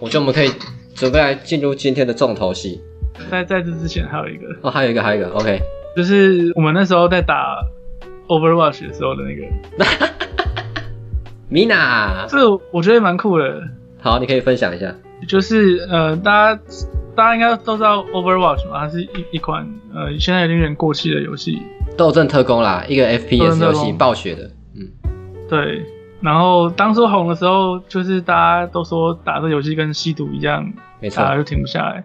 我觉得我们可以准备来进入今天的重头戏。在在这之前还有一个，哦，还有一个，还有一个，OK，就是我们那时候在打 Overwatch 的时候的那个，米娜，这个我觉得蛮酷的。好，你可以分享一下。就是呃，大家大家应该都知道 Overwatch 嘛，它是一一款呃现在有点过气的游戏，斗阵特工啦，一个 FPS 游戏，暴雪的，嗯，对。然后当初红的时候，就是大家都说打这游戏跟吸毒一样，没错打。就停不下来。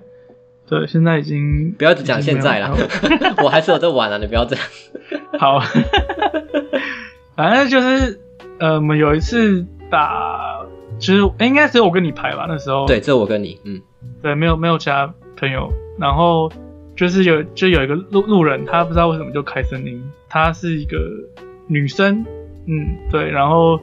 对，现在已经不要只讲现在啦已经没有，我还是有在玩啊，你不要这样。好，反正就是呃，我们有一次打，其实诶应该只有我跟你排吧，那时候对，这我跟你，嗯，对，没有没有其他朋友。然后就是有就有一个路路人，他不知道为什么就开声音，她是一个女生，嗯，对，然后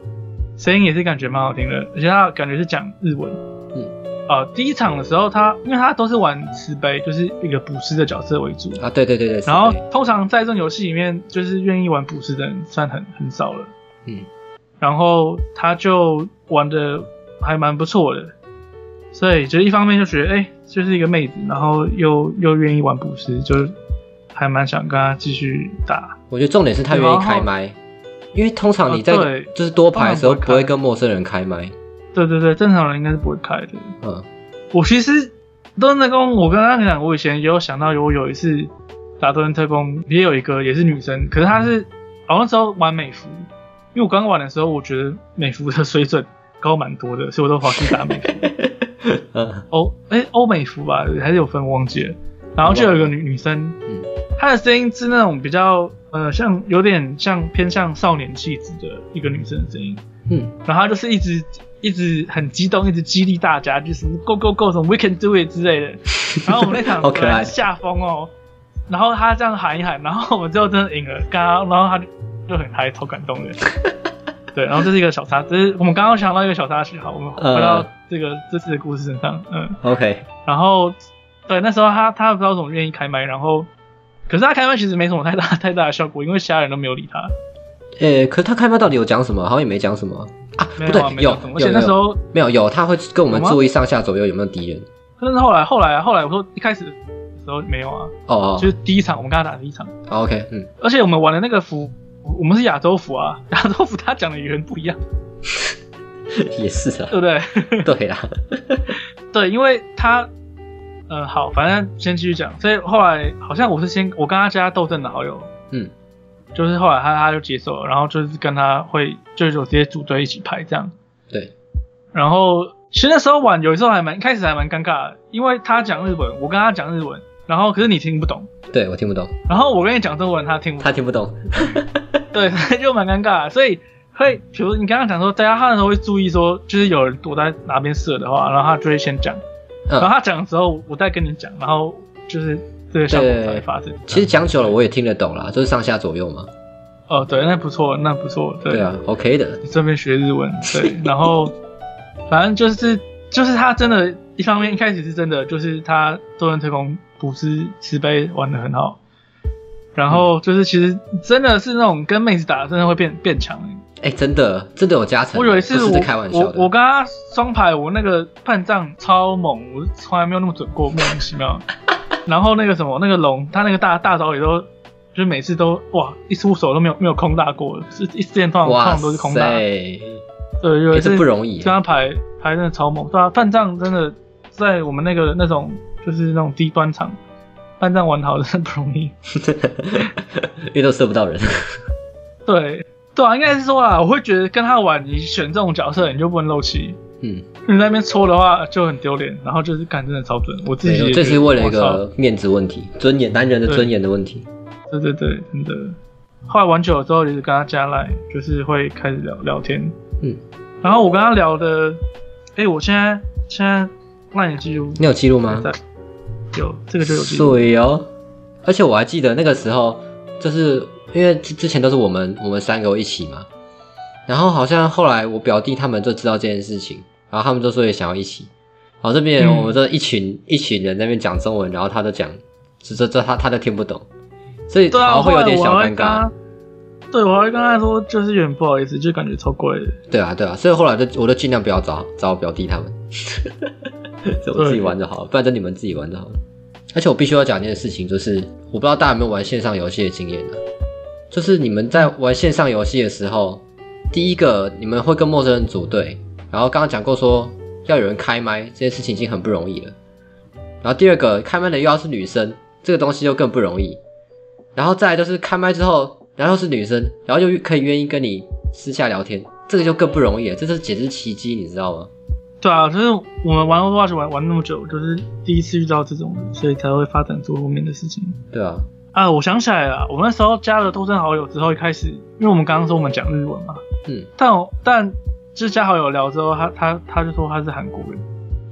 声音也是感觉蛮好听的，而且他感觉是讲日文，嗯，呃，第一场的时候他因为他都是玩慈悲，就是一个捕食的角色为主，啊，对对对对，然后通常在这种游戏里面，就是愿意玩捕食的人算很很少了。嗯，然后他就玩的还蛮不错的，所以就一方面就觉得，哎、就是一个妹子，然后又又愿意玩捕食，就是还蛮想跟他继续打。我觉得重点是他愿意开麦，因为通常你在就是多排的时候不会跟陌生人开麦，对对对，正常人应该是不会开的。嗯，我其实斗阵特工，我跟他讲，我以前也有想到有我有一次打多人特工，也有一个也是女生，可是她是好像那时候玩美服，因为我刚玩的时候，我觉得美服的水准高蛮多的，所以我都跑去打美服。嗯，欧哎欧美服吧，还是有分我忘记了。然后就有一个女女生，嗯她的声音是那种比较呃像有点像偏向少年气质的一个女生的声音，嗯，然后她就是一直一直很激动，一直激励大家，就是 go go go 什么 we can do it 之类的。然后我们那场 好可爱下风哦，然后她这样喊一喊，然后我们最后真的赢了，刚刚然后她就就很嗨，超感动的。对，然后这是一个小插，这是我们刚刚想到一个小插曲，好，我们回到嗯这个这次的故事身上，嗯。，OK，然后对那时候他他不知道怎么愿意开麦，然后可是他开麦其实没什么太大太大的效果，因为其他人都没有理他。呃，可是他开麦到底有讲什么？好像也没讲什么啊，没不对有而且那时候，没有有，他会跟我们注意上下左右有没有敌人。但是后来后来后来我说一开始的时候没有啊，哦哦就是第一场我们跟他打第一场，好，OK，嗯，而且我们玩的那个服，我们是亚洲服啊，亚洲服他讲的语言不一样，也是啊，对不对？对啦，对，因为他。呃，好，反正先继续讲。所以后来好像我是先我跟他加斗阵的好友，嗯，就是后来他他就接受了，然后就是跟他会就是有直接组队一起拍这样。对，然后其实那时候玩有时候还蛮一开始还蛮尴尬的，因为他讲日文，我跟他讲日文，然后可是你听不懂，对我听不懂，然后我跟你讲中文，他听不懂，他听不懂，对，就蛮尴尬的。所以会，比如你刚刚讲说，大家他那时候会注意说，就是有人躲在哪边射的话，然后他就会先讲，然后嗯，他讲的时候，我再跟你讲，然后就是这个效果才会发生。其实讲久了我也听得懂啦，就是上下左右嘛。哦，对，那不错，那不错，对对啊，OK 的，你顺便学日文，对，然后反正就是就是他真的，一方面一开始是真的，就是他多人特工捕师慈悲玩的很好，然后就是其实真的是那种跟妹子打，真的会变变强。哎，真的真的有加成，我有一次我是开玩笑我的。我跟他双排，我那个判杖超猛，我从来没有那么准过，莫名其妙。然后那个什么那个龙，他那个大大招也都。就是每次都哇，一出手都没有没有空大过，是一之前通常通哇常都是空大。对，有一也次是不容易跟。他牌牌真的超猛，对啊，半藏真的在我们那个那种就是那种低端场，半藏玩好真的不容易。因为都射不到人。对对啊，应该是说啊，我会觉得跟他玩，你选这种角色你就不能漏气，嗯，你在那边搓的话就很丢脸，然后就是干真的超准，我自己这是为了一个面子问题，尊严，男人的尊严的问题。对对对，真的。后来玩久了之后，就是跟他加来，就是会开始聊聊天。嗯，然后我跟他聊的，哎、我现在现在那你记录你有记录吗？在有这个就有记录。对哦，而且我还记得那个时候，就是因为之之前都是我们我们三个一起嘛，然后好像后来我表弟他们就知道这件事情，然后他们就说也想要一起，然后这边嗯我们这一群、一群人在那边讲中文，然后他都讲，这这这他他都听不懂，所以对啊，会有点小尴尬。对，我还跟他说，就是有点不好意思，就感觉超怪的。对啊对啊，所以后来就我就尽量不要找找我表弟他们。就我自己玩就好了，不然就你们自己玩就好了。而且我必须要讲一件事情，就是我不知道大家有没有玩线上游戏的经验呢、就是你们在玩线上游戏的时候，第一个你们会跟陌生人组队，然后刚刚讲过说要有人开麦，这件事情已经很不容易了。然后第二个开麦的又要是女生，这个东西就更不容易。然后再来就是开麦之后，然后又是女生，然后就可以愿意跟你私下聊天，这个就更不容易了。这是简直奇迹，你知道吗？对啊，就是我们玩 Overwatch 玩玩那么久，就是第一次遇到这种人，所以才会发展出后面的事情。对啊，啊，我想起来了，我们那时候加了多生好友之后，一开始因为我们刚刚说我们讲日文嘛，嗯，但我但就是加好友聊之后，他他他就说他是韩国人，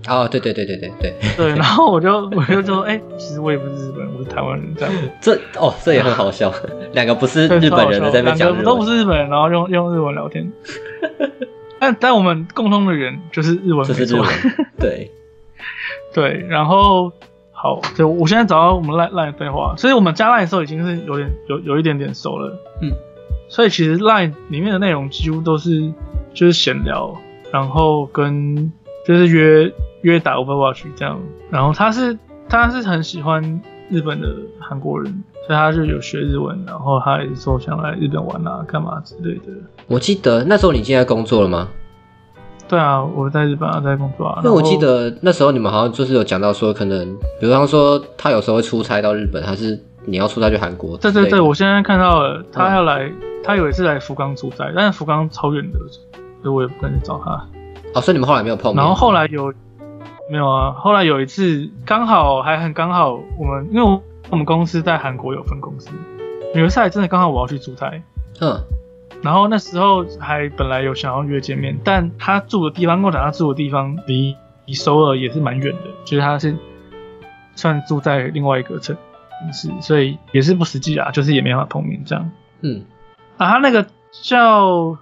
哦，对对对对对对，对，然后我就 我就说，哎、其实我也不是日本人，我是台湾人，这样子。这哦，这也很好笑，两个不是日本人的在那边两个都不是日本人，然后用用日文聊天。但但我们共通的语言就是日文，没错这是日文，对，对，然后好，就我现在找到我们 line line 对话，所以我们加 line 的时候已经是有点有有一点点熟了，嗯，所以其实 line 里面的内容几乎都是就是闲聊，然后跟就是约约打 Overwatch 这样，然后他是他是很喜欢日本的韩国人，所以他就有学日文，然后他也是说想来日本玩啊干嘛之类的。我记得那时候你已经在工作了吗？对啊，我在日本啊，在工作啊。因为我记得那时候你们好像就是有讲到说，可能比方说他有时候会出差到日本，还是你要出差去韩国？对对对，我现在看到了，他嗯要来，他有一次来福冈出差，但是福冈超远的，所以我也不敢去找他。哦，所以你们后来没有碰面。然后后来有没有啊？后来有一次刚好还很刚好，我们因为我我们公司在韩国有分公司，有一次还真的刚好我要去出差，嗯然后那时候还本来有想要约见面，但他住的地方跟我讲，他住的地方离离首尔也是蛮远的，就是他是算住在另外一个城市，所以也是不实际啊，就是也没办法碰面这样。嗯啊，他那个叫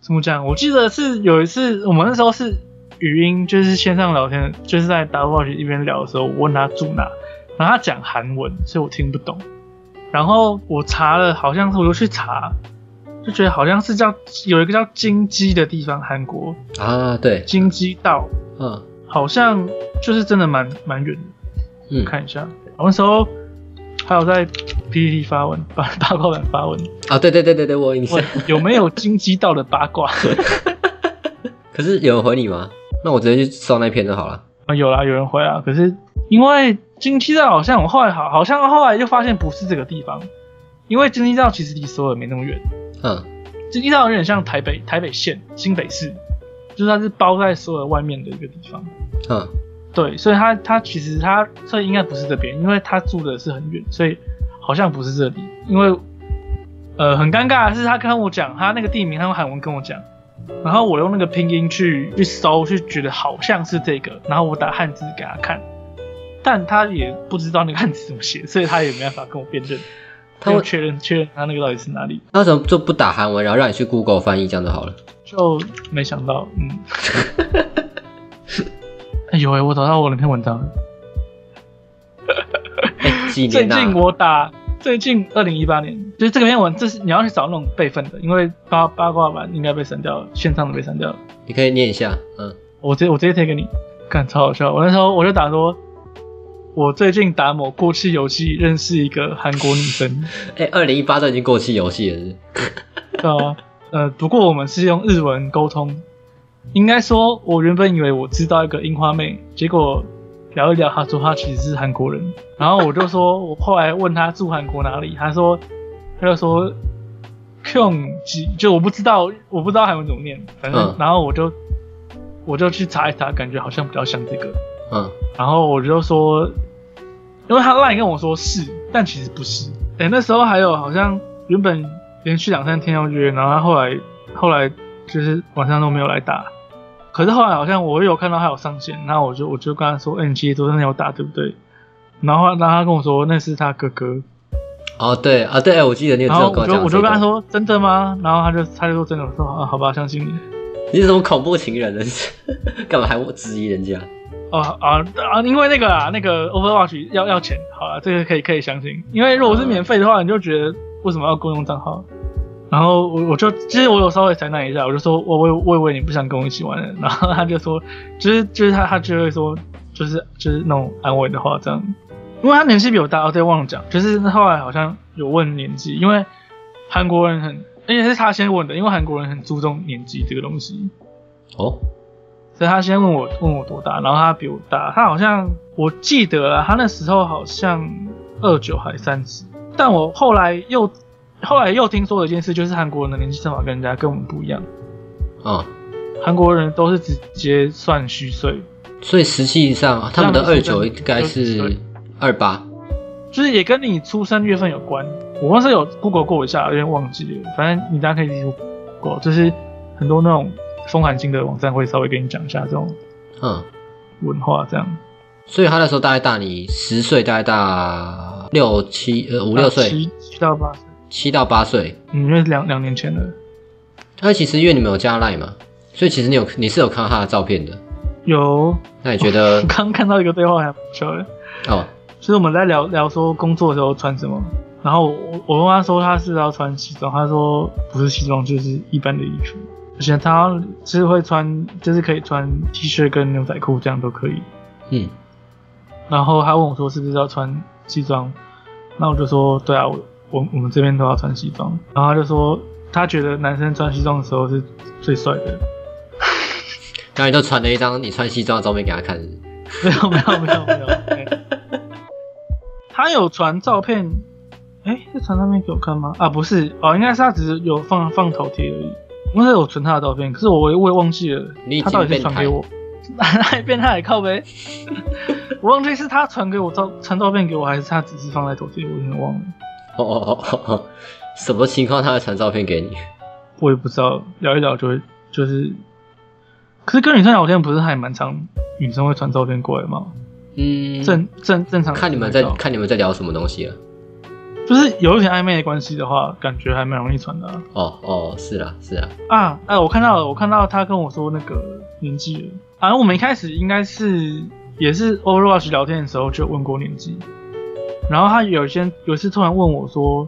怎么讲？我记得是有一次我们那时候是语音，就是线上聊天，就是在打 w a 一边聊的时候，我问他住哪，然后他讲韩文，所以我听不懂。然后我查了，好像是我就去查，就觉得好像是叫有一个叫金鸡的地方，韩国啊，对，金鸡道，嗯好像就是真的蛮蛮远的。嗯，看一下，我那时候还有在 PPT 发文，八八卦版发文，啊，对对对对对，我有印象。有没有金鸡道的八卦？可是有人回你吗？那我直接去搜那篇就好了。啊，有啦，有人回啊。可是因为金鸡道好像我后来好，好像后来就发现不是这个地方，因为京畿道其实离首尔没那么远，嗯。京畿道有点像台北台北县新北市，就是它是包在首尔外面的一个地方。嗯。对，所以他他其实他所以应该不是这边，因为他住的是很远，所以好像不是这里。因为呃很尴尬的是，他跟我讲他那个地名，他用韩文跟我讲，然后我用那个拼音去去搜，去觉得好像是这个，然后我打汉字给他看，但他也不知道那个汉字怎么写，所以他也没办法跟我辨认，他会确认确认他那个到底是哪里，他为什么就不打韩文，然后让你去 Google 翻译这样就好了？就没想到，嗯。哎呦喂，我找到我那篇文章了。哎，几最近我打最近二零一八年，就是这个篇文，这是你要去找那种备份的，因为八八卦版应该被删掉了，线上的被删掉了。你可以念一下。嗯，我直接我直接贴给你，看超好笑。我那时候我就打说，我最近打某过气游戏认识一个韩国女生，哎，二零一八都已经过气游戏了是 对啊，呃，不过我们是用日文沟通。应该说，我原本以为我知道一个樱花妹，结果聊一聊，她说她其实是韩国人。然后我就说，我后来问她住韩国哪里，她说，她就说 Kyung ji，就我不知道，我不知道韩文怎么念，反正、嗯然后我就我就去查一查，感觉好像比较像这个。嗯然后我就说，因为他 line 跟我说是，但其实不是。哎、那时候还有好像原本连续两三天要约，然后他后来后来就是晚上都没有来打。可是后来好像我有看到他有上线，然后我就我就跟他说，哎、你其实昨天有打对不对？然后然后他跟我说那是他哥哥，哦对啊对，我记得你有然这种跟讲、后我就我就跟他，说真的吗？然后他就他就说真的，我说啊好吧，相信你。你是什么恐怖情人呢？干嘛还质疑人家？哦啊啊！因为那个啊，那个 Overwatch 要要钱，好了，这个可以可以相信。因为如果是免费的话，你就觉得为什么要公用账号？然后我我就其实我有稍微采纳一下，我就说我我我以为你不想跟我一起玩了，然后他就说，就是就是他他就会说，就是就是那种安慰的话这样，因为他年纪比我大，哦对，忘了讲，就是后来好像有问年纪，因为韩国人很，而且是他先问的，因为韩国人很注重年纪这个东西，哦，所以他先问我问我多大，然后他比我大，他好像我记得了，他那时候好像二九还三十，但我后来又后来又听说了一件事，就是韩国人的年纪算法跟人家跟我们不一样，嗯，韩国人都是直接算虚岁，所以实际上他们的二九应该是二八。就是也跟你出生月份有关。我当时有 Google 过一下，有点忘记了，反正你大家可以 Google，就是很多那种风寒经的网站会稍微跟你讲一下这种嗯，文化这样。所以他那时候大概大你十岁，大概大六七呃五六岁，七七到八岁，七到八岁。嗯，因为两两年前的他其实因为你们有加赖嘛，所以其实你有你是有看到他的照片的。有。那你觉得？刚看到一个对话还不错的，哦，就是我们在聊聊说工作的时候穿什么，然后我我问他说他是要穿西装，他说不是西装就是一般的衣服，而且他是会穿就是可以穿 T 恤跟牛仔裤这样都可以。嗯，然后他问我说是不是要穿西装，那我就说对啊，我我我们这边都要穿西装。然后他就说他觉得男生穿西装的时候是最帅的。然后你就传了一张你穿西装的照片给他看，没有没有没有没有。哎他有传照片，哎、是传照片给我看吗？啊，不是哦，应该是他只是有放放头贴而已。我是有存他的照片，可是我我也忘记了他到底是传给我，还变态靠呗。我忘记是他传给我照传照片给我，还是他只是放在头贴，我有点忘了。哦哦哦哦哦，什么情况他会传照片给你？我也不知道，聊一聊就会就是，可是跟女生聊天不是还蛮常女生会传照片过来吗？嗯，正正正常看你们在看你们在聊什么东西了。就是有一点暧昧的关系的话，感觉还蛮容易传的啊。哦哦，是啊是啊，啊，哎、我看到了，我看到他跟我说那个年纪了。好像我们一开始应该是也是 Overwatch 聊天的时候就问过年纪，然后他有一些有一次突然问我说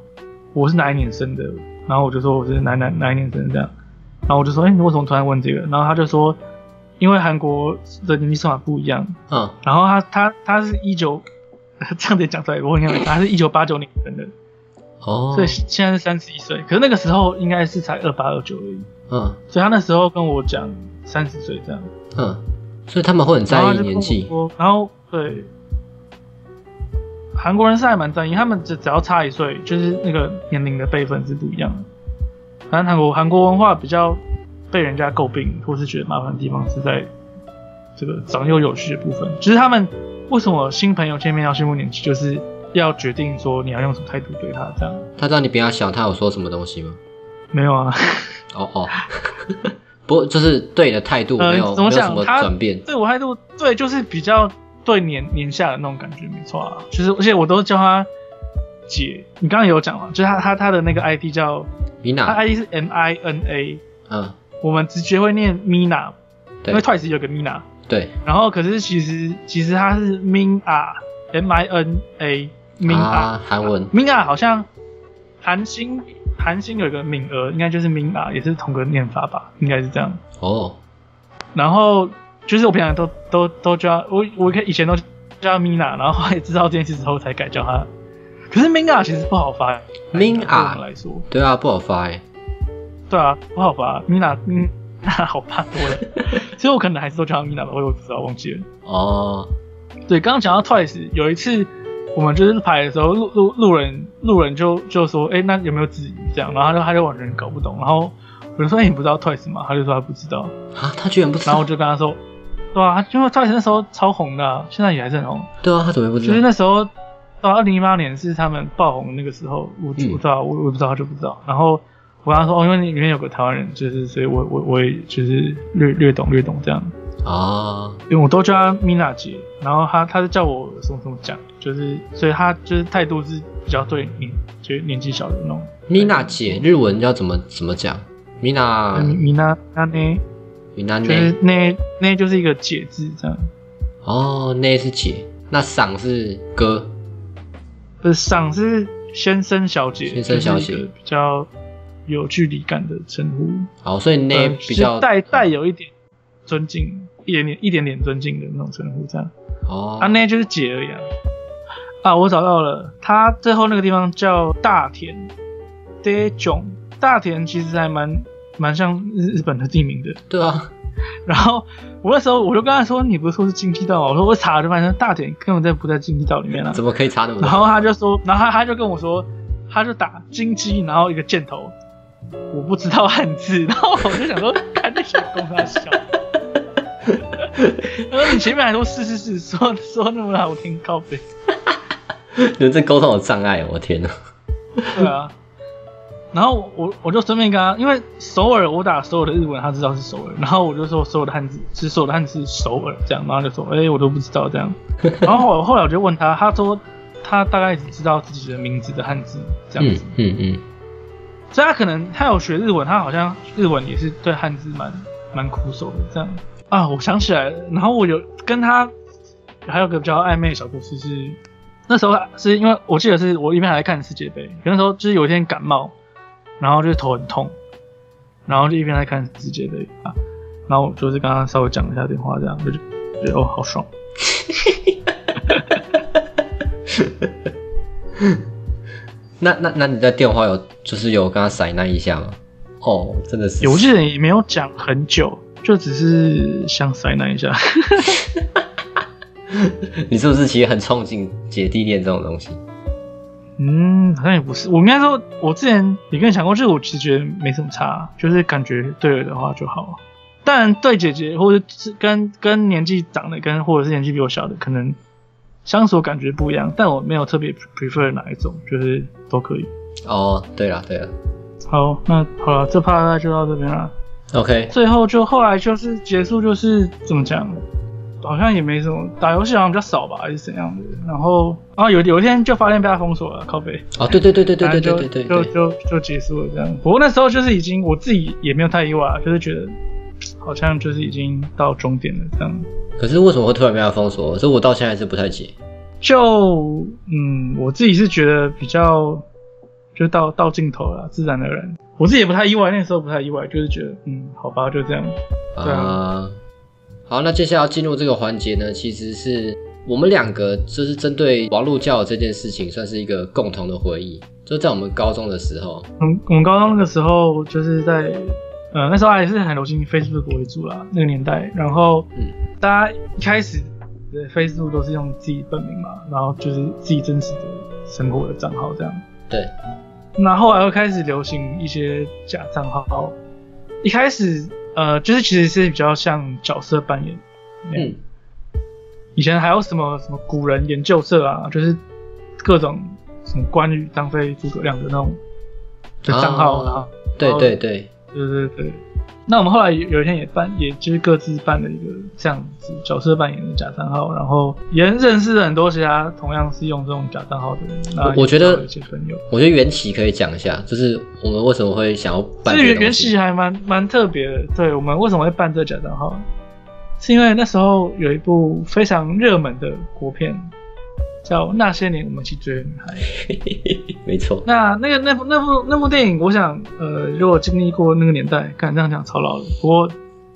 我是哪一年生的，然后我就说我是哪哪哪一年生的这样，然后我就说哎、你为什么突然问这个？然后他就说因为韩国的年纪算法不一样，嗯，然后他他他是一九 这样子讲出来，我很想他是一九八九年生的，哦，所以现在是三十一岁，可是那个时候应该是才二八二九而已。嗯所以他那时候跟我讲三十岁这样，嗯，所以他们会很在意年纪。然后对，韩国人是还蛮在意，他们只只要差一岁，就是那个年龄的辈分是不一样的。反正韩国韩国文化比较被人家诟病或是觉得麻烦的地方是在这个长幼有序的部分，就是他们为什么新朋友见面要宣布年纪，就是要决定说你要用什么态度对他这样。他知道你比他小，他有说什么东西吗？没有啊，哦哦，不，就是对你的态度呃没有、没有什么转变。对我态度，对，就是比较对年年下的那种感觉，没错啊。其实而且我都叫他姐，你刚刚有讲嘛，就是他他他的那个 ID 叫 Mina，他，ID 是 M I N A，嗯，我们直接会念 Mina，因对为 Twice 有个 Mina，对，然后可是其实其实他是 Min A，M I N A Min A，啊，韩文，Min A 好像韩星韩星有一个敏儿，应该就是 Min A，也是同个念法吧，应该是这样。哦，然后就是我平常都都都叫我我以前都叫 Mina，然后后来知道这件事之后才改叫他。可是 Mina 其实不好发 Mina 来说，对啊，不好发哎。对啊，不好发 Mina 好怕多了，所以我可能还是都叫他 Mina 吧，我也不知道忘记了。哦，对，刚刚讲到 Twice，有一次我们就是排的时候，路路路人路人就就说，哎、那有没有质疑这样？然后他就他就完全搞不懂，然后我就说，哎、你不知道 Twice 吗？他就说他不知道，啊，他居然不知道然后我。就跟他说，对啊，他因为 Twice 那时候超红的啊、现在也还是很红。对啊，他怎么不知道就是？那时候到二零一八年是他们爆红的那个时候，我嗯我知道，我我不知道，他就不知道。然后我跟他说，哦，因为里面有个台湾人，就是所以我我我也就是略略懂略懂这样。啊，因为我都叫她 Mina 姐，然后她她是叫我什么什么讲，就是所以她就是态度是比较对年就是年纪小的那种。米娜姐，日文要怎么怎么讲？米娜嗯，米娜那呢，米娜就是内那那就是一个姐字这样，哦，那是姐，那赏是哥。不是赏是先生小姐，先生小姐。比较有距离感的称呼，好，所以那呃比较是带带有一点尊敬，一点点一点点尊敬的那种称呼，这样。哦啊，那就是姐而已啊。啊，我找到了，他最后那个地方叫大田 d 囧，大田其实还蛮蛮像日日本的地名的。对啊，然后我那时候我就跟他说，你不是说是京畿道吗？我说我查了就发现大田根本在不在京畿道里面啊。怎么可以查那么多？然后他就说，然后他他就跟我说，他就打京畿，然后一个箭头，我不知道汉字，然后我就想说，看那小公他笑。他说你前面还说是是是，说说那么好听，靠背。你们这沟通有障碍，我天哪！对啊。然后我我就顺便跟他，因为首尔我打所有的日文，他知道是首尔，然后我就说所有的汉字，其实所有的汉字是首尔这样，然后就说，哎、我都不知道这样。然后后来后来我就问他，他说他大概只知道自己的名字的汉字这样嗯子，嗯嗯，所以他可能他有学日文，他好像日文也是对汉字蛮蛮苦手的这样啊。我想起来了，然后我有跟他还有个比较暧昧的小故事是，那时候是因为我记得是我一边还在看世界杯，可那时候就是有一天感冒，然后就是头很痛，然后就一边在看世界杯啊，然后就是刚刚稍微讲了一下电话，这样就觉得哦好爽。那那那你在电话有就是有跟他塞那一下吗？哦，真的是，有些人也没有讲很久，就只是想塞那一下。你是不是其实很憧憬姐弟恋这种东西？嗯，好像也不是。我应该说，我之前也跟你讲过，就是我其实觉得没什么差，就是感觉对了的话就好。当然，对姐姐或者是跟跟年纪长的，跟或者是年纪比我小的，可能相处感觉不一样。但我没有特别 prefer 哪一种，就是都可以。哦，对了对了好，那好了，这 part 就到这边了。，OK，最后就后来就是结束，就是怎么讲，好像也没什么打游戏好像比较少吧，还是怎样的。然后然后有有一天就发现被他封锁了，靠背。哦，对对对对对对对就对对就对，就就结束了这样。不过那时候就是已经我自己也没有太意外，就是觉得好像就是已经到终点了这样。可是为什么会突然被他封锁？这我到现在还是不太解。就嗯，我自己是觉得比较就到到尽头了，自然而然。我自己也不太意外，那时候不太意外，就是觉得嗯，好吧，就这样。对啊啊，好，那接下来要进入这个环节呢，其实是我们两个就是针对网络交友这件事情，算是一个共同的回忆。就在我们高中的时候，我们我们高中那个时候就是在呃那时候还是很流行 Facebook 为主啦，那个年代。然后嗯大家一开始的 Facebook 都是用自己本名嘛，然后就是自己真实的生活的账号这样。对，那后来又开始流行一些假账号，一开始呃就是其实是比较像角色扮演。嗯，以前还有什么什么古人研究社啊，就是各种什么关羽、张飞、诸葛亮的那种的账号哦啊。对对对，对对对。那我们后来有有一天也办，也就是各自办了一个这样子角色扮演的假账号，然后也认识了很多其他同样是用这种假账号的人。那我我觉得些朋友，我觉得缘起可以讲一下，就是我们为什么会想要办这个缘这个东西起还蛮蛮特别的。对我们为什么会办这个假账号，是因为那时候有一部非常热门的国片，叫《那些年我们一起追的女孩》。没错，那那个那部那部那部电影，我想，呃，如果经历过那个年代，敢这样讲超老了。不过，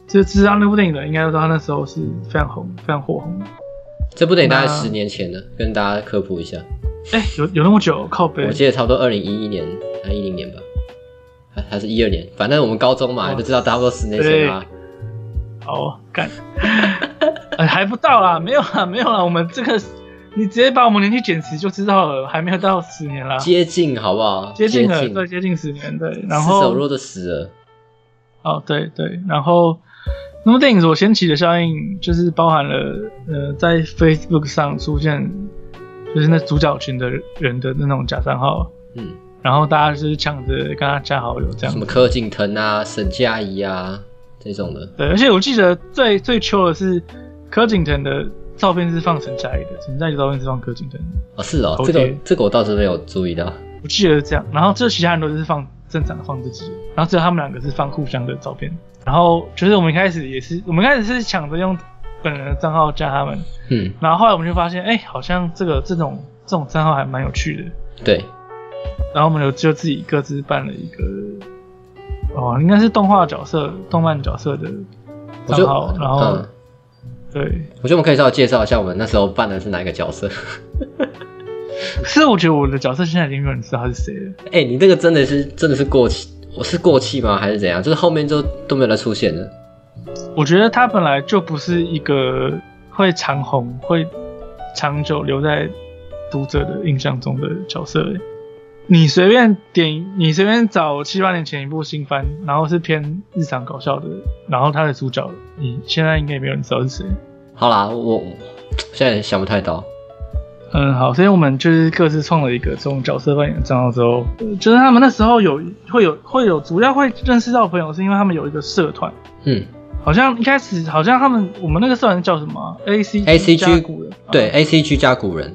就知道那部电影的，应该都知道他那时候是非常红、非常火红的。这部电影大概十年前了，跟大家科普一下。哎、有有那么久？靠背我。记得差不多二零一一年还一零年吧，还还是一二年，反正我们高中嘛，哇就知道差不多十年前啦。好干，哎，还不到啦，没有啦，没有啦。我们这个，你直接把我们年纪减十就知道了，还没有到十年啦，接近好不好？接近了，近对，接近十年，对。然后手后，弱的死了。哦，对对，然后那部电影所掀起的效应，就是包含了呃，在 Facebook 上出现，就是那主角群的人的那种假账号，嗯，然后大家就是抢着跟他加好友这样什么柯景腾啊、沈佳宜啊这种的。对，而且我记得最最糗的是柯景腾的照片是放陈佳怡的，陈佳怡的照片是放柯景腾的，哦，是哦，这个这个我倒是没有注意到。我记得是这样。然后这其他人都是放正常的放自己的，然后只有他们两个是放互相的照片。然后就是我们一开始也是，我们一开始是抢着用本人的账号加他们，嗯，然后后来我们就发现，哎、好像这个这种这种账号还蛮有趣的。对，然后我们就就自己各自办了一个哦，应该是动画角色、动漫角色的账号，然后、嗯，对，我觉得我们可以稍微介绍一下我们那时候扮的是哪一个角色。可 是我觉得我的角色现在已经没有人知道他是谁了。哎、你这个真的是真的是过气，我是过气吗？还是怎样？就是后面就都没有再出现了。我觉得他本来就不是一个会长红、会长久留在读者的印象中的角色欸。你随便点，你随便找七八年前一部新番，然后是偏日常搞笑的，然后他的主角，你现在应该也没有人知道是谁。好啦，我我现在想不太到。嗯，好，所以我们就是各自创了一个这种角色扮演的账号之后，呃就是他们那时候有会有会有主要会认识到朋友，是因为他们有一个社团，嗯，好像一开始好像他们我们那个社团叫什么啊？A C ACG 加古人，对啊，A C G 加古人，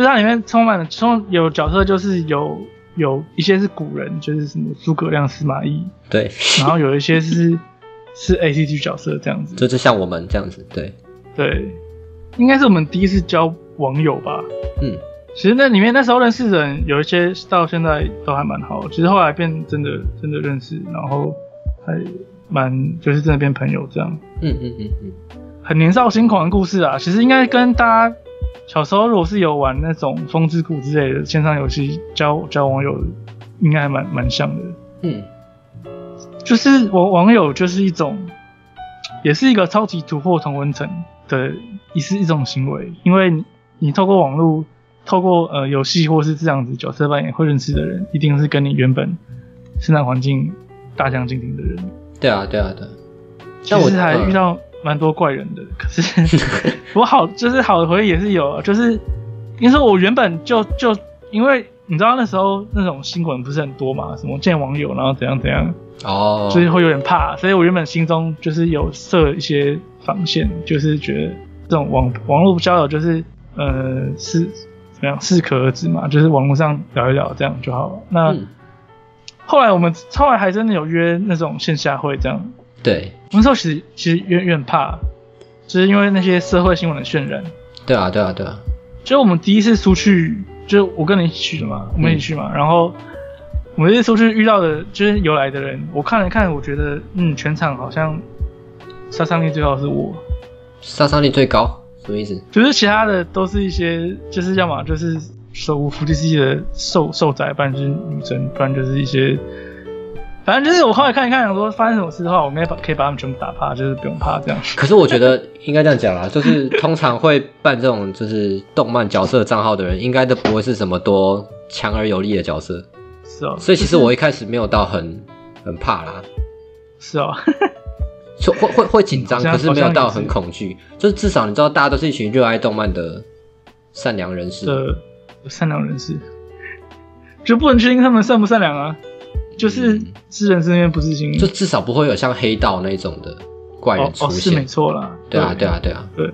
就是它里面充满了充有角色，就是有有一些是古人，就是什么诸葛亮、司马懿，对，然后有一些是是 A C G 角色这样子，就就像我们这样子，对，对，应该是我们第一次交网友吧。嗯，其实那里面那时候认识的人有一些到现在都还蛮好，其实后来变真的真的认识，然后还蛮就是真的变朋友这样，嗯嗯嗯嗯，很年少轻狂的故事啊。其实应该跟大家小时候如果是有玩那种风之谷之类的线上游戏交交网友，应该还蛮蛮像的。嗯，就是网网友就是一种，也是一个超级突破同温层的，也是一种行为，因为你你透过网络，透过呃游戏或是这样子角色扮演会认识的人，一定是跟你原本生长环境大相径庭的人。对啊对啊对啊。其实还遇到蛮多怪人的，可是 我好就是好的回忆也是有啊，就是应该说我原本就就因为你知道那时候那种新闻不是很多嘛，什么见网友然后怎样怎样。哦，所以会有点怕，所以我原本心中就是有设一些防线，就是觉得这种网网络交友就是呃是怎么样适可而止嘛，就是网络上聊一聊这样就好了。那、嗯，后来我们后来还真的有约那种线下会这样，对那时候其实其实有有点怕，就是因为那些社会新闻的渲染。对啊对啊对啊，就我们第一次出去，就是我跟你一起去的嘛，我们一起去嘛，然后我们这次出去遇到的，就是游来的人，我看了看，我觉得，嗯，全场好像杀伤力最高的是我，杀伤力最高，什么意思？就是其他的都是一些，就是要么就是手无缚鸡之力的瘦瘦仔，不然就是女生，不然就是一些，反正就是我后来看一看，想说发生什么事的话，我应该把可以把他们全部打趴，就是不用怕这样。可是我觉得应该这样讲啦，就是通常会办这种就是动漫角色账号的人，应该都不会是什么多强而有力的角色，是哦，所以其实我一开始没有到很很怕啦，是哦，就会会会紧张，可是没有到很恐惧，就是至少你知道大家都是一群热爱动漫的善良人士。的善良人士，就不能确定他们善不善良啊，就是嗯。知人知面不知心，就至少不会有像黑道那种的怪人出哦哦是没。错啦，对啊，对。啊，对啊，对。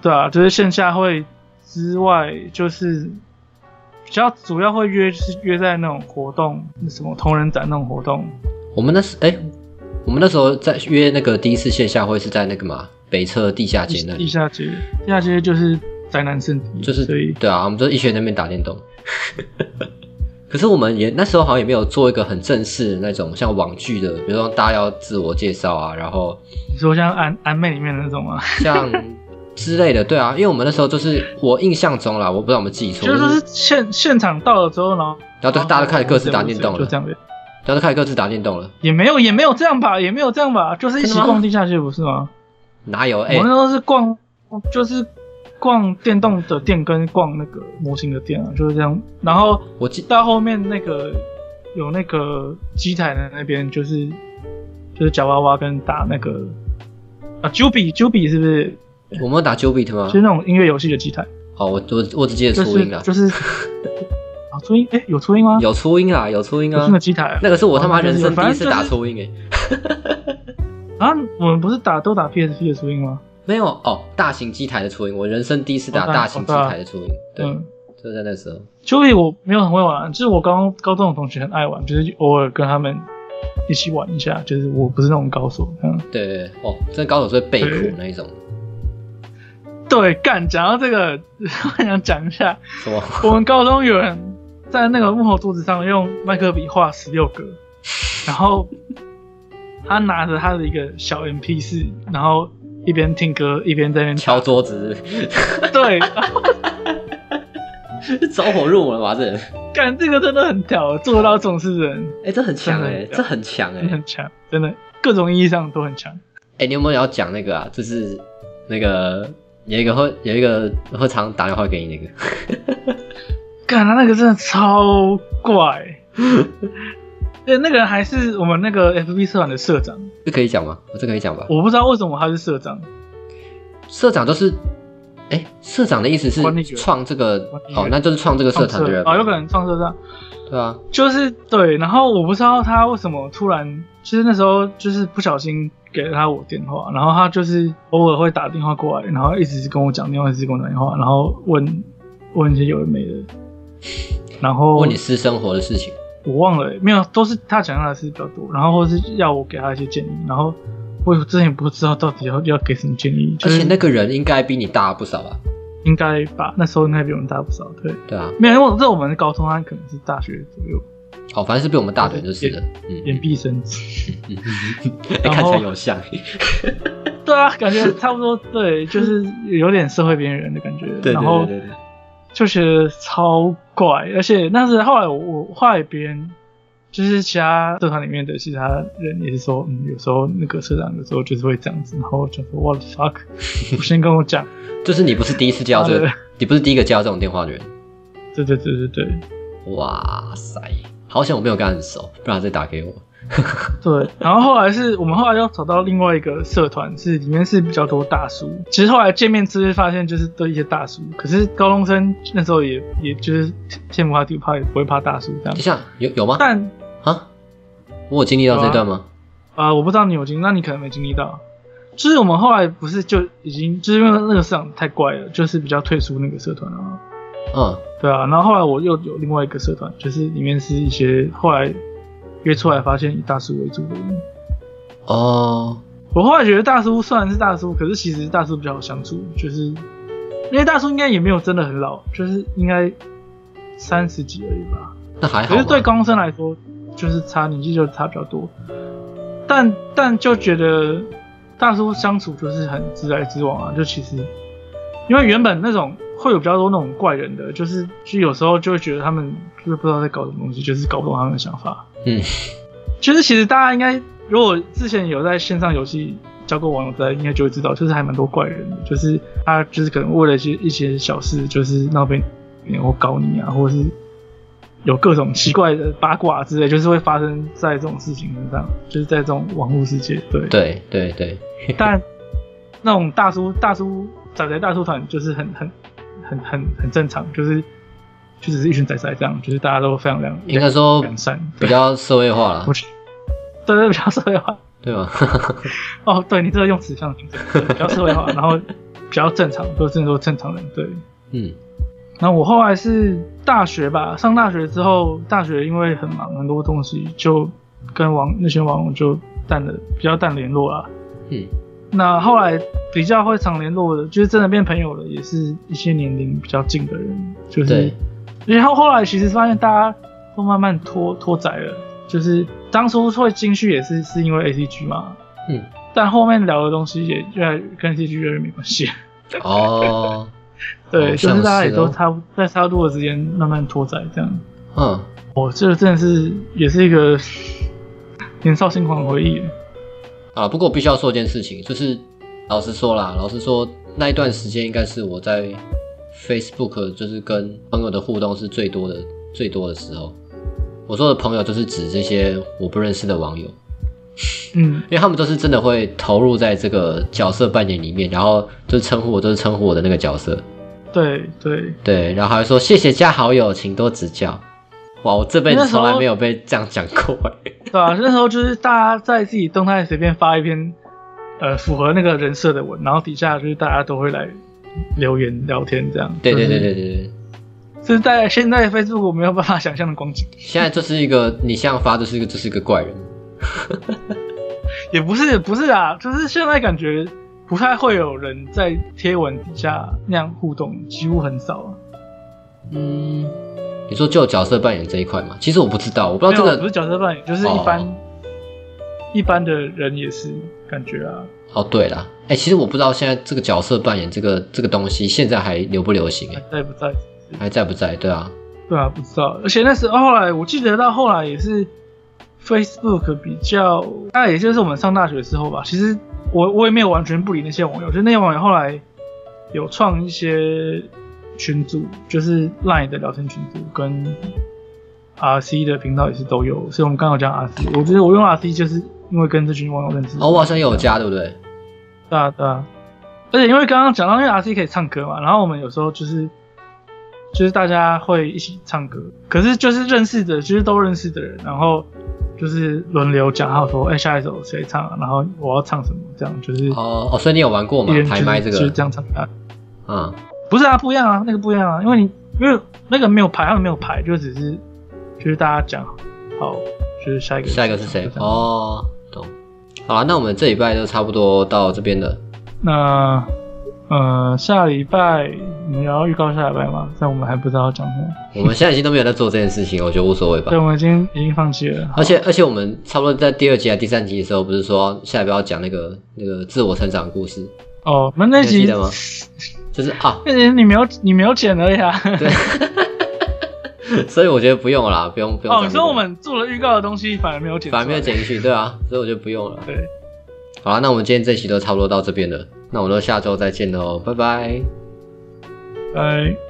对啊，就是线下会之外，就是比较主要会约是约在那种活动，什么同人展那种活动，我们那时哎、我们那时候在约那个第一次线下会是在那个嘛北侧地下街那里，地下街，地下街就是宅男圣地，就是所以对啊，我们就一群那边打电动。可是我们也那时候好像也没有做一个很正式的那种像网剧的，比如说大家要自我介绍啊，然后你说像安安妹里面的那种吗？像之类的，对啊，因为我们那时候就是我印象中啦，我不知道我们记错，就就是是现现场到了之后，然后然后就大家都开始各自打电动了就这样的。然后就开始各自打电动了，也没有也没有这样吧，也没有这样吧，就是一起逛地下街不是吗？哪有？哎、我那时候是逛，就是逛电动的店跟逛那个模型的店啊，就是这样。然后我记到后面那个有那个机台的那边，就是就是夹娃娃跟打那个啊 Juby Juby 是不是？我们有打 Q Beat 吗就是？那种音乐游戏的机台，好，我我我只记得就是初音啊，就是 啊初音哎、有初音吗？有初音啊，有初音啊有那，个机台啊那个是我他妈人生第一次打初音诶、啊，我们不是打都打 PSP 的初音吗？没有哦，大型机台的初音，我人生第一次打哦大大型机台的初音，对，嗯。就在那时候。Juby 我没有很会玩，就是我高高中的同学很爱玩，就是偶尔跟他们一起玩一下，就是我不是那种高手，嗯，对对对，哦，真的高手是会背苦那一种，对，干，讲到这个，我想讲一下，什么？我们高中有人在那个木头桌子上用麦克笔画十六格，然后他拿着他的一个小 MP 四，然后一边听歌一边在那边敲桌子，对，走火入魔了吧？这人，干这个真的很屌，做到这种事人。哎、这很强哎、这很强哎、很强，真的各种意义上都很强。哎、你有没有要讲那个啊？就是那个有一个会有一个会常打电话给你那个，干他那个真的超怪，对，那个人还是我们那个 FB 社团的社长，这可以讲吗？我这可以讲吧？我不知道为什么他是社长，社长都是，哎、社长的意思是创这个哦，那就是创这个社团的人哦，有可能创社长，对啊，就是对，然后我不知道他为什么突然，其实那时候就是不小心给了他我电话，然后他就是偶尔会打电话过来，然后一直跟我讲电话，一直跟我打电话，然后问问一些有的没的，然后问你私生活的事情。我忘了、没有，都是他讲他的事比较多，然后或是要我给他一些建议，然后我之前不知道到底要要给什么建议，就是而且那个人应该比你大不少吧？应该吧，那时候应该比我们大不少，对，对啊，没有，因为这我们是高中，他可能是大学左右，哦，反正是比我们大的人就是了。嗯，眼闭生之。哎看起来有像。对啊，感觉差不多，对，就是有点社会边缘人的感觉。对然后对对对对。就觉得超怪，而且那是后来我我后来别人就是其他社团里面的其他人也是说，嗯，有时候那个社长有时候就是会这样子，然后我就说 what the fuck，我先跟我讲，就是你不是第一次接到这个，你不是第一个接到这种电话的人。对对对对对哇塞，好险我没有跟他很熟，不然他再打给我。对，然后后来是我们后来又找到另外一个社团，是里面是比较多大叔。其实后来见面之后发现，就是都一些大叔。可是高中生那时候也也就是天不怕地不怕，也不会怕大叔这样等一。下，有有吗？但啊，我有经历到这段吗？啊、我不知道你有经，那你可能没经历到。就是我们后来不是就已经就是因为那个社长太怪了，就是比较退出那个社团了。嗯，对啊，然后后来我又有另外一个社团，就是里面是一些后来约出来发现以大叔为主的人。哦，我后来觉得大叔虽然是大叔，可是其实大叔比较好相处，就是因为大叔应该也没有真的很老，就是应该三十几而已吧。那还好吧。可是对高中生来说，就是差年纪就差比较多，但但就觉得大叔相处就是很直来直往啊，就其实因为原本那种会有比较多那种怪人的，就是就有时候就会觉得他们就是不知道在搞什么东西，就是搞不懂他们的想法。嗯，就是其实大家应该如果之前有在线上游戏交过网友的，应该就会知道，就是还蛮多怪人的，就是他就是可能为了一些一些小事，就是闹别扭或搞你啊，或者是有各种奇怪的八卦之类，就是会发生在这种事情身上，就是在这种网络世界，对。对对对，但那种大叔大叔仔仔大叔团就是很很很很很正常，就是就只是一群仔仔这样，就是大家都非常良应该说良善，比较社会化了对对，比较社会化。对吧？哦，对你这个用词像比较社会化，然后比较正常，都真的都正常人。对，嗯，然后我后来是大学吧，上大学之后，大学因为很忙，很多东西就跟网那些网友就淡了，比较淡联络了。嗯，那后来比较会常联络的，就是真的变朋友了，也是一些年龄比较近的人，就是对，然后后来其实发现大家都慢慢脱脱载了，就是当初会进去也是是因为 A C G 嘛，嗯，但后面聊的东西也越来越跟 A C G 越来越没关系。哦，对，就是大家也都差不在差不多的时间慢慢脱载这样。嗯，哦，这个真的是也是一个年少轻狂的回忆。啊，不过我必须要说一件事情，就是老实说啦，老实说那一段时间应该是我在 Facebook 就是跟朋友的互动是最多的最多的时候。我说的朋友就是指这些我不认识的网友，嗯，因为他们都是真的会投入在这个角色扮演里面，然后就是称呼我都是称呼我的那个角色，对对，对，然后还会说谢谢加好友，请多指教。哇，我这辈子从来没有被这样讲过欸。对啊、那时候就是大家在自己动态随便发一篇，呃，符合那个人设的文，然后底下就是大家都会来留言聊天这样。对对对对对对，这是在现在 Facebook 我没有办法想象的光景，现在这是一个你这样发这是一个这是一个怪人。也不是不是啊，就是现在感觉不太会有人在贴文底下那样互动，几乎很少啊。嗯，你说就角色扮演这一块嘛？其实我不知道，我不知道这个不是角色扮演，就是一般、哦一般的人也是感觉啊。哦，对了，哎、其实我不知道现在这个角色扮演这个这个东西现在还流不流行、哎，在不在？还在不在？对啊，对啊，不知道。而且那时候后来，我记得到后来也是 Facebook 比较，大概也就是我们上大学的时候吧。其实我我也没有完全不理那些网友，就那些网友后来有创一些群组，就是 Line 的聊天群组跟 RC 的频道也是都有。所以我们刚刚讲 RC，我觉得我用 RC 就是因为跟这群网友认识。哦，我好像也有加，对不对？对啊，对啊。而且因为刚刚讲到，因为 RC 可以唱歌嘛，然后我们有时候就是就是大家会一起唱歌，可是就是认识的，就是都认识的人，然后就是轮流讲，然后说，哎、下一首谁唱、啊，然后我要唱什么，这样就是哦哦，所以你有玩过吗？就是台麦这就是，这样唱啊。嗯，不是啊，不一样啊，那个不一样啊，因为你因为那个没有排，他们没有排，就只是就是大家讲好，就是下一个下一个是谁哦，懂。好了，那我们这礼拜就差不多到这边了。那呃，下礼拜你们要预告下礼拜吗？但我们还不知道讲什么。我们现在已经都没有在做这件事情，我觉得无所谓吧对，。我们已经已经放弃了。而且而且我们差不多在第二集还第三集的时候，不是说下礼拜要讲那个那个自我成长的故事，哦，那那集记得吗 就是啊，那集你没有你没有剪而已啊。对，所以我觉得不用了啦，不用不用。哦，你说我们做了预告的东西反而没有剪，反而没有剪进去，对啊，所以我觉得不用了。对，好了，那我们今天这期都差不多到这边了，那我们就下周再见喽，拜拜。拜。